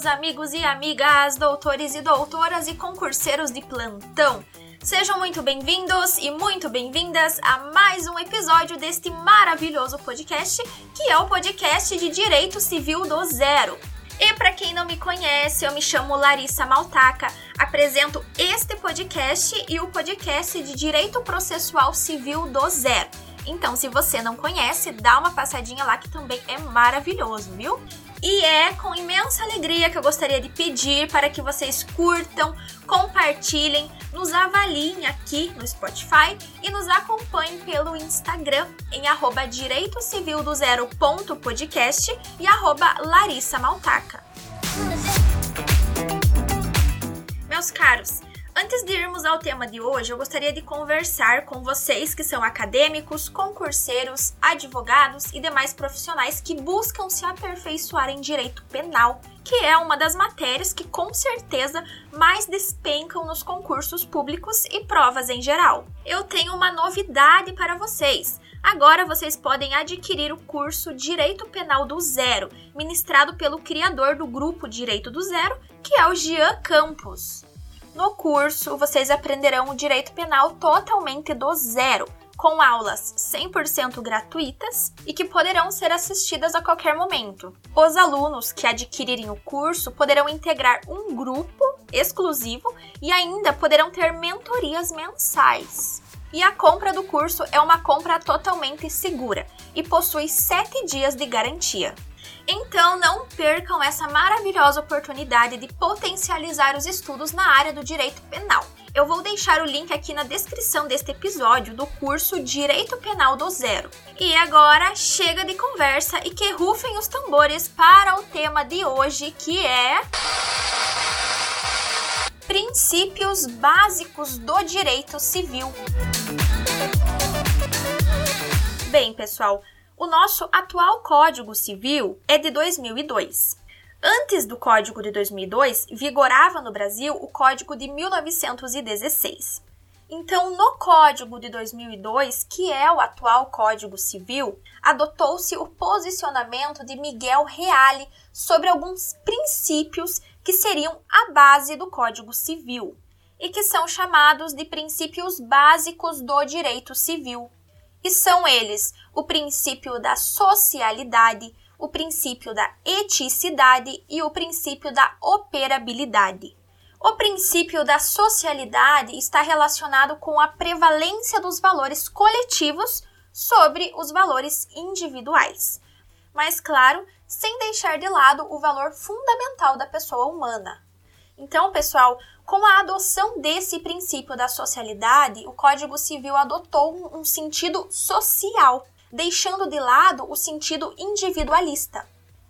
caros amigos e amigas, doutores e doutoras e concurseiros de plantão. Sejam muito bem-vindos e muito bem-vindas a mais um episódio deste maravilhoso podcast, que é o podcast de Direito Civil do Zero. E para quem não me conhece, eu me chamo Larissa Maltaca, apresento este podcast e o podcast de Direito Processual Civil do Zero. Então, se você não conhece, dá uma passadinha lá que também é maravilhoso, viu? E é com imensa alegria que eu gostaria de pedir para que vocês curtam, compartilhem, nos avaliem aqui no Spotify e nos acompanhem pelo Instagram em arroba direito do zero ponto podcast e arroba Larissa Maltaca. Meus caros, Antes de irmos ao tema de hoje, eu gostaria de conversar com vocês que são acadêmicos, concurseiros, advogados e demais profissionais que buscam se aperfeiçoar em direito penal, que é uma das matérias que com certeza mais despencam nos concursos públicos e provas em geral. Eu tenho uma novidade para vocês. Agora vocês podem adquirir o curso Direito Penal do Zero, ministrado pelo criador do grupo Direito do Zero, que é o Jean Campos. No curso, vocês aprenderão o direito penal totalmente do zero, com aulas 100% gratuitas e que poderão ser assistidas a qualquer momento. Os alunos que adquirirem o curso poderão integrar um grupo exclusivo e ainda poderão ter mentorias mensais. E a compra do curso é uma compra totalmente segura e possui 7 dias de garantia. Então, não percam essa maravilhosa oportunidade de potencializar os estudos na área do direito penal. Eu vou deixar o link aqui na descrição deste episódio do curso Direito Penal do Zero. E agora chega de conversa e que rufem os tambores para o tema de hoje, que é Princípios básicos do direito civil. Bem, pessoal, o nosso atual Código Civil é de 2002. Antes do Código de 2002, vigorava no Brasil o Código de 1916. Então, no Código de 2002, que é o atual Código Civil, adotou-se o posicionamento de Miguel Reale sobre alguns princípios que seriam a base do Código Civil e que são chamados de princípios básicos do direito civil. E são eles o princípio da socialidade, o princípio da eticidade e o princípio da operabilidade. O princípio da socialidade está relacionado com a prevalência dos valores coletivos sobre os valores individuais. Mas, claro, sem deixar de lado o valor fundamental da pessoa humana. Então, pessoal, com a adoção desse princípio da socialidade, o Código Civil adotou um sentido social, deixando de lado o sentido individualista.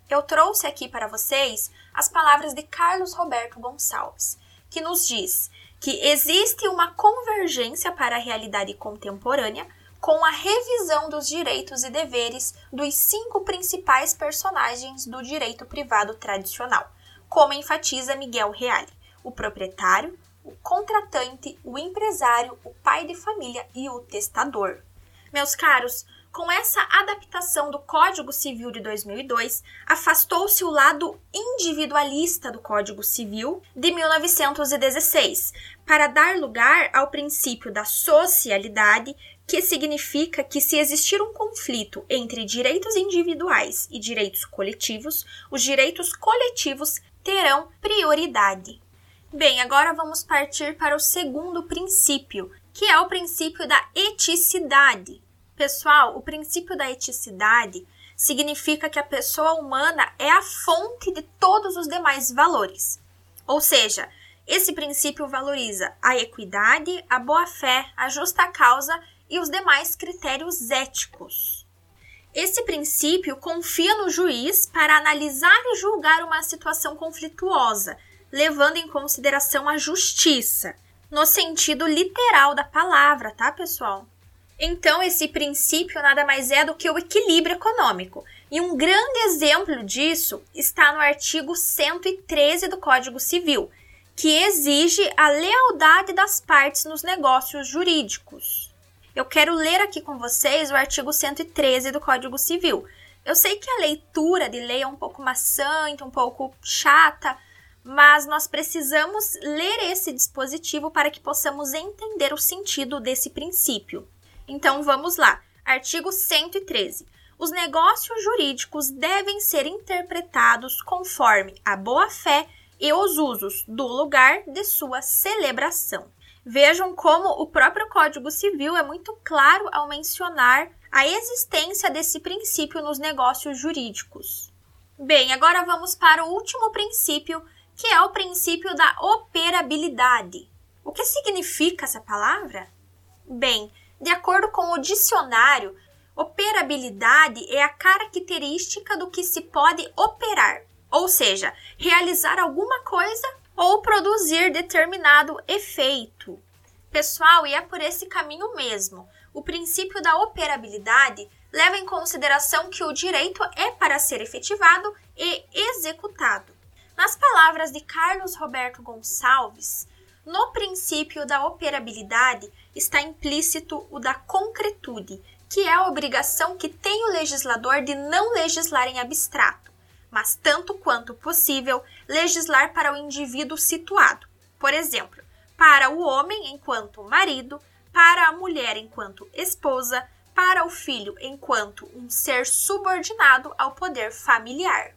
Eu trouxe aqui para vocês as palavras de Carlos Roberto Gonçalves, que nos diz que existe uma convergência para a realidade contemporânea com a revisão dos direitos e deveres dos cinco principais personagens do direito privado tradicional, como enfatiza Miguel Reale o proprietário, o contratante, o empresário, o pai de família e o testador. Meus caros, com essa adaptação do Código Civil de 2002, afastou-se o lado individualista do Código Civil de 1916, para dar lugar ao princípio da socialidade, que significa que se existir um conflito entre direitos individuais e direitos coletivos, os direitos coletivos terão prioridade. Bem, agora vamos partir para o segundo princípio, que é o princípio da eticidade. Pessoal, o princípio da eticidade significa que a pessoa humana é a fonte de todos os demais valores. Ou seja, esse princípio valoriza a equidade, a boa-fé, a justa causa e os demais critérios éticos. Esse princípio confia no juiz para analisar e julgar uma situação conflituosa levando em consideração a justiça, no sentido literal da palavra, tá, pessoal? Então, esse princípio nada mais é do que o equilíbrio econômico. E um grande exemplo disso está no artigo 113 do Código Civil, que exige a lealdade das partes nos negócios jurídicos. Eu quero ler aqui com vocês o artigo 113 do Código Civil, Eu sei que a leitura de lei é um pouco maçante, um pouco chata, mas nós precisamos ler esse dispositivo para que possamos entender o sentido desse princípio. Então vamos lá. Artigo 113. Os negócios jurídicos devem ser interpretados conforme a boa-fé e os usos do lugar de sua celebração. Vejam como o próprio Código Civil é muito claro ao mencionar a existência desse princípio nos negócios jurídicos. Bem, agora vamos para o último princípio que é o princípio da operabilidade. O que significa essa palavra? Bem, de acordo com o dicionário, operabilidade é a característica do que se pode operar, ou seja, realizar alguma coisa ou produzir determinado efeito. Pessoal, e é por esse caminho mesmo. O princípio da operabilidade leva em consideração que o direito é para ser efetivado e executado. Nas palavras de Carlos Roberto Gonçalves, no princípio da operabilidade está implícito o da concretude, que é a obrigação que tem o legislador de não legislar em abstrato, mas tanto quanto possível legislar para o indivíduo situado. Por exemplo, para o homem enquanto marido, para a mulher enquanto esposa, para o filho enquanto um ser subordinado ao poder familiar.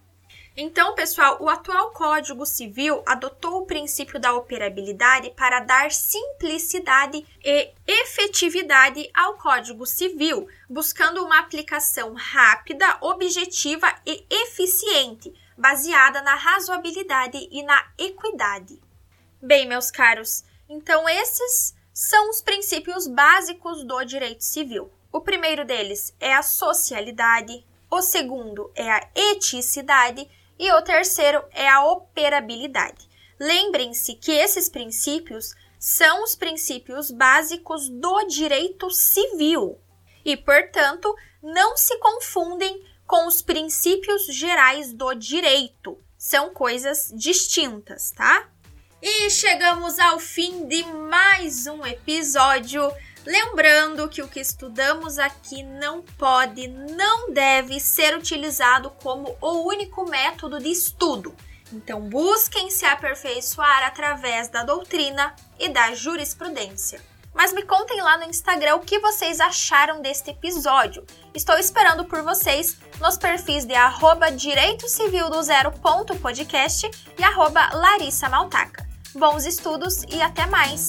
Então, pessoal, o atual Código Civil adotou o princípio da operabilidade para dar simplicidade e efetividade ao Código Civil, buscando uma aplicação rápida, objetiva e eficiente, baseada na razoabilidade e na equidade. Bem, meus caros, então esses são os princípios básicos do direito civil. O primeiro deles é a socialidade, o segundo é a eticidade e o terceiro é a operabilidade. Lembrem-se que esses princípios são os princípios básicos do direito civil e, portanto, não se confundem com os princípios gerais do direito. São coisas distintas, tá? E chegamos ao fim de mais um episódio. Lembrando que o que estudamos aqui não pode, não deve ser utilizado como o único método de estudo. Então, busquem se aperfeiçoar através da doutrina e da jurisprudência. Mas me contem lá no Instagram o que vocês acharam deste episódio. Estou esperando por vocês nos perfis de arroba direito civil do zero ponto podcast e arroba Larissa Maltaca. Bons estudos e até mais!